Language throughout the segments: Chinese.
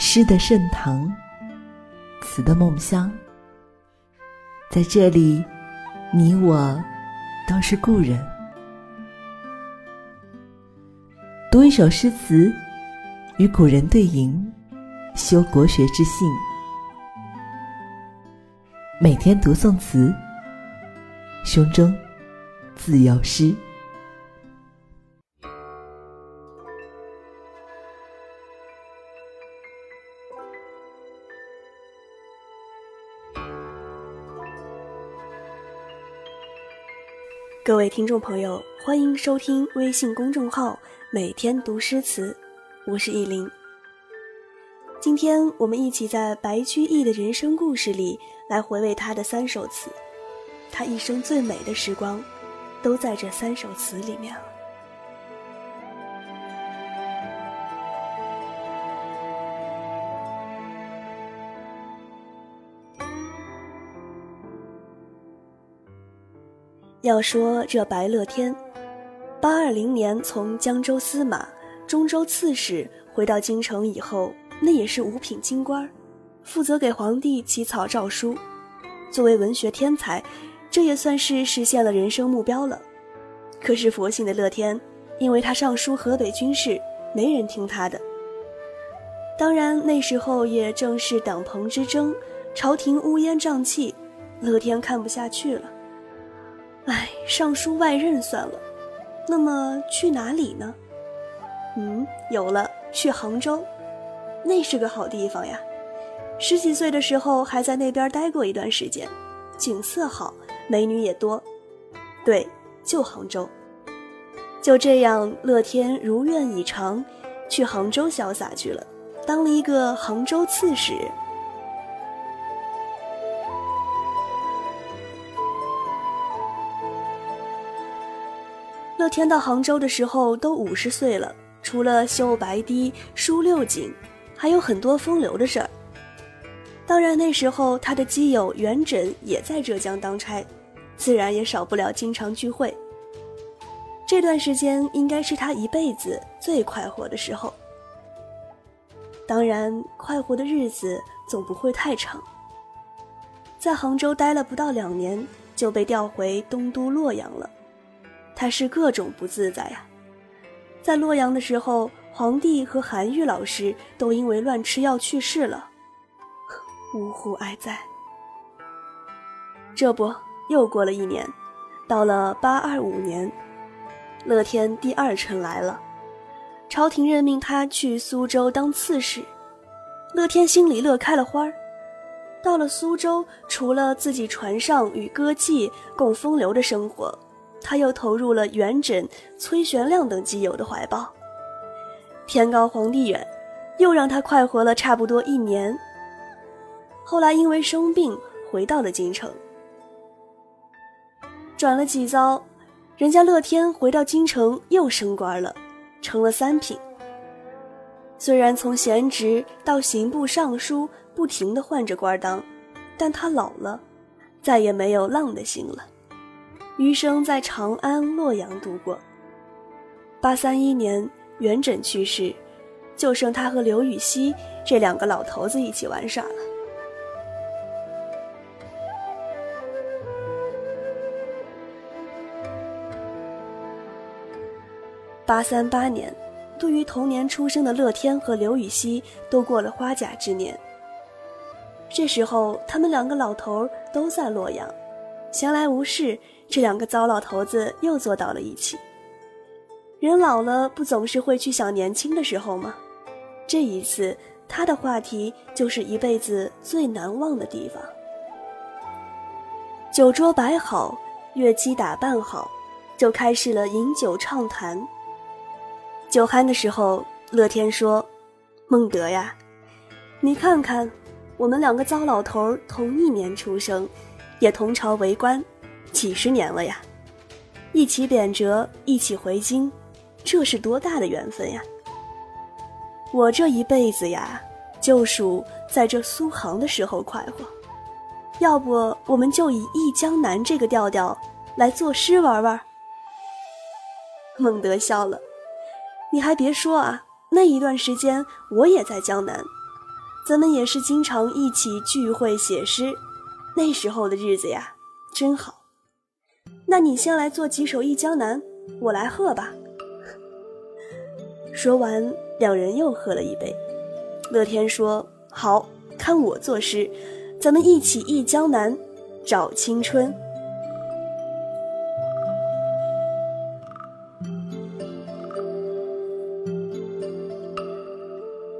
诗的盛唐，词的梦乡。在这里，你我都是故人。读一首诗词，与古人对吟，修国学之性。每天读宋词，胸中自有诗。各位听众朋友，欢迎收听微信公众号“每天读诗词”，我是意林。今天我们一起在白居易的人生故事里来回味他的三首词，他一生最美的时光，都在这三首词里面了。要说这白乐天，八二零年从江州司马、中州刺史回到京城以后，那也是五品京官，负责给皇帝起草诏书。作为文学天才，这也算是实现了人生目标了。可是佛性的乐天，因为他上书河北军事，没人听他的。当然那时候也正是党朋之争，朝廷乌烟瘴气，乐天看不下去了。唉，上书外任算了，那么去哪里呢？嗯，有了，去杭州，那是个好地方呀。十几岁的时候还在那边待过一段时间，景色好，美女也多。对，就杭州。就这样，乐天如愿以偿，去杭州潇洒去了，当了一个杭州刺史。乐天到杭州的时候都五十岁了，除了修白堤、疏六井，还有很多风流的事儿。当然那时候他的基友元稹也在浙江当差，自然也少不了经常聚会。这段时间应该是他一辈子最快活的时候。当然，快活的日子总不会太长。在杭州待了不到两年，就被调回东都洛阳了。他是各种不自在呀，在洛阳的时候，皇帝和韩愈老师都因为乱吃药去世了，呜呼哀哉。这不，又过了一年，到了八二五年，乐天第二春来了，朝廷任命他去苏州当刺史，乐天心里乐开了花儿。到了苏州，除了自己船上与歌妓共风流的生活。他又投入了元稹、崔玄亮等基友的怀抱。天高皇帝远，又让他快活了差不多一年。后来因为生病，回到了京城。转了几遭，人家乐天回到京城又升官了，成了三品。虽然从闲职到刑部尚书不停的换着官当，但他老了，再也没有浪的心了。余生在长安、洛阳度过。八三一年，元稹去世，就剩他和刘禹锡这两个老头子一起玩耍了。八三八年，对于同年出生的乐天和刘禹锡都过了花甲之年。这时候，他们两个老头都在洛阳，闲来无事。这两个糟老头子又坐到了一起。人老了，不总是会去想年轻的时候吗？这一次，他的话题就是一辈子最难忘的地方。酒桌摆好，乐姬打扮好，就开始了饮酒畅谈。酒酣的时候，乐天说：“孟德呀，你看看，我们两个糟老头同一年出生，也同朝为官。”几十年了呀，一起贬谪，一起回京，这是多大的缘分呀！我这一辈子呀，就属在这苏杭的时候快活。要不，我们就以《忆江南》这个调调来作诗玩玩。孟德笑了，你还别说啊，那一段时间我也在江南，咱们也是经常一起聚会写诗，那时候的日子呀，真好。那你先来做几首《忆江南》，我来喝吧。说完，两人又喝了一杯。乐天说：“好，看我作诗，咱们一起忆江南，找青春。”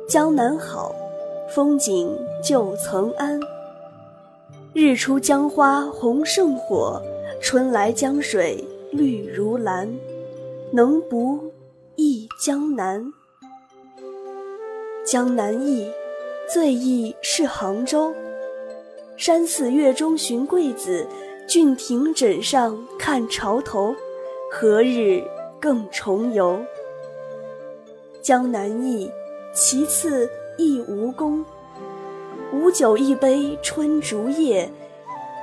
江南好，风景旧曾谙。日出江花红胜火，春来江水绿如蓝。能不忆江南？江南忆，最忆是杭州。山寺月中寻桂子，郡亭枕上看潮头。何日更重游？江南忆。其次忆吴宫，吴酒一杯春竹叶，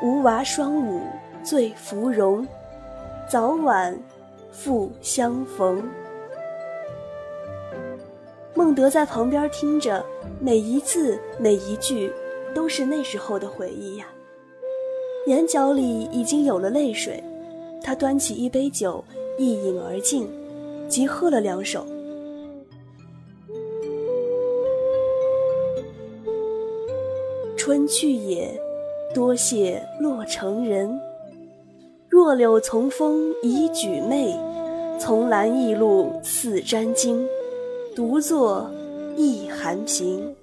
吴娃双舞醉芙蓉，早晚复相逢。孟德在旁边听着，每一字每一句，都是那时候的回忆呀，眼角里已经有了泪水。他端起一杯酒，一饮而尽，即喝了两手。春去也，多谢洛城人。弱柳从风已举媚，从兰驿路似沾巾，独坐忆寒平。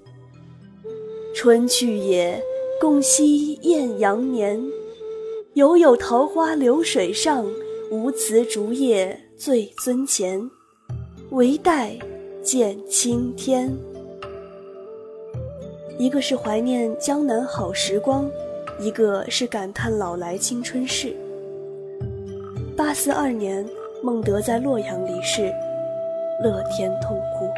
春去也，共惜艳阳年。犹有桃花流水上，无辞竹叶醉尊前。唯待见青天。一个是怀念江南好时光，一个是感叹老来青春事。八四二年，孟德在洛阳离世，乐天痛哭。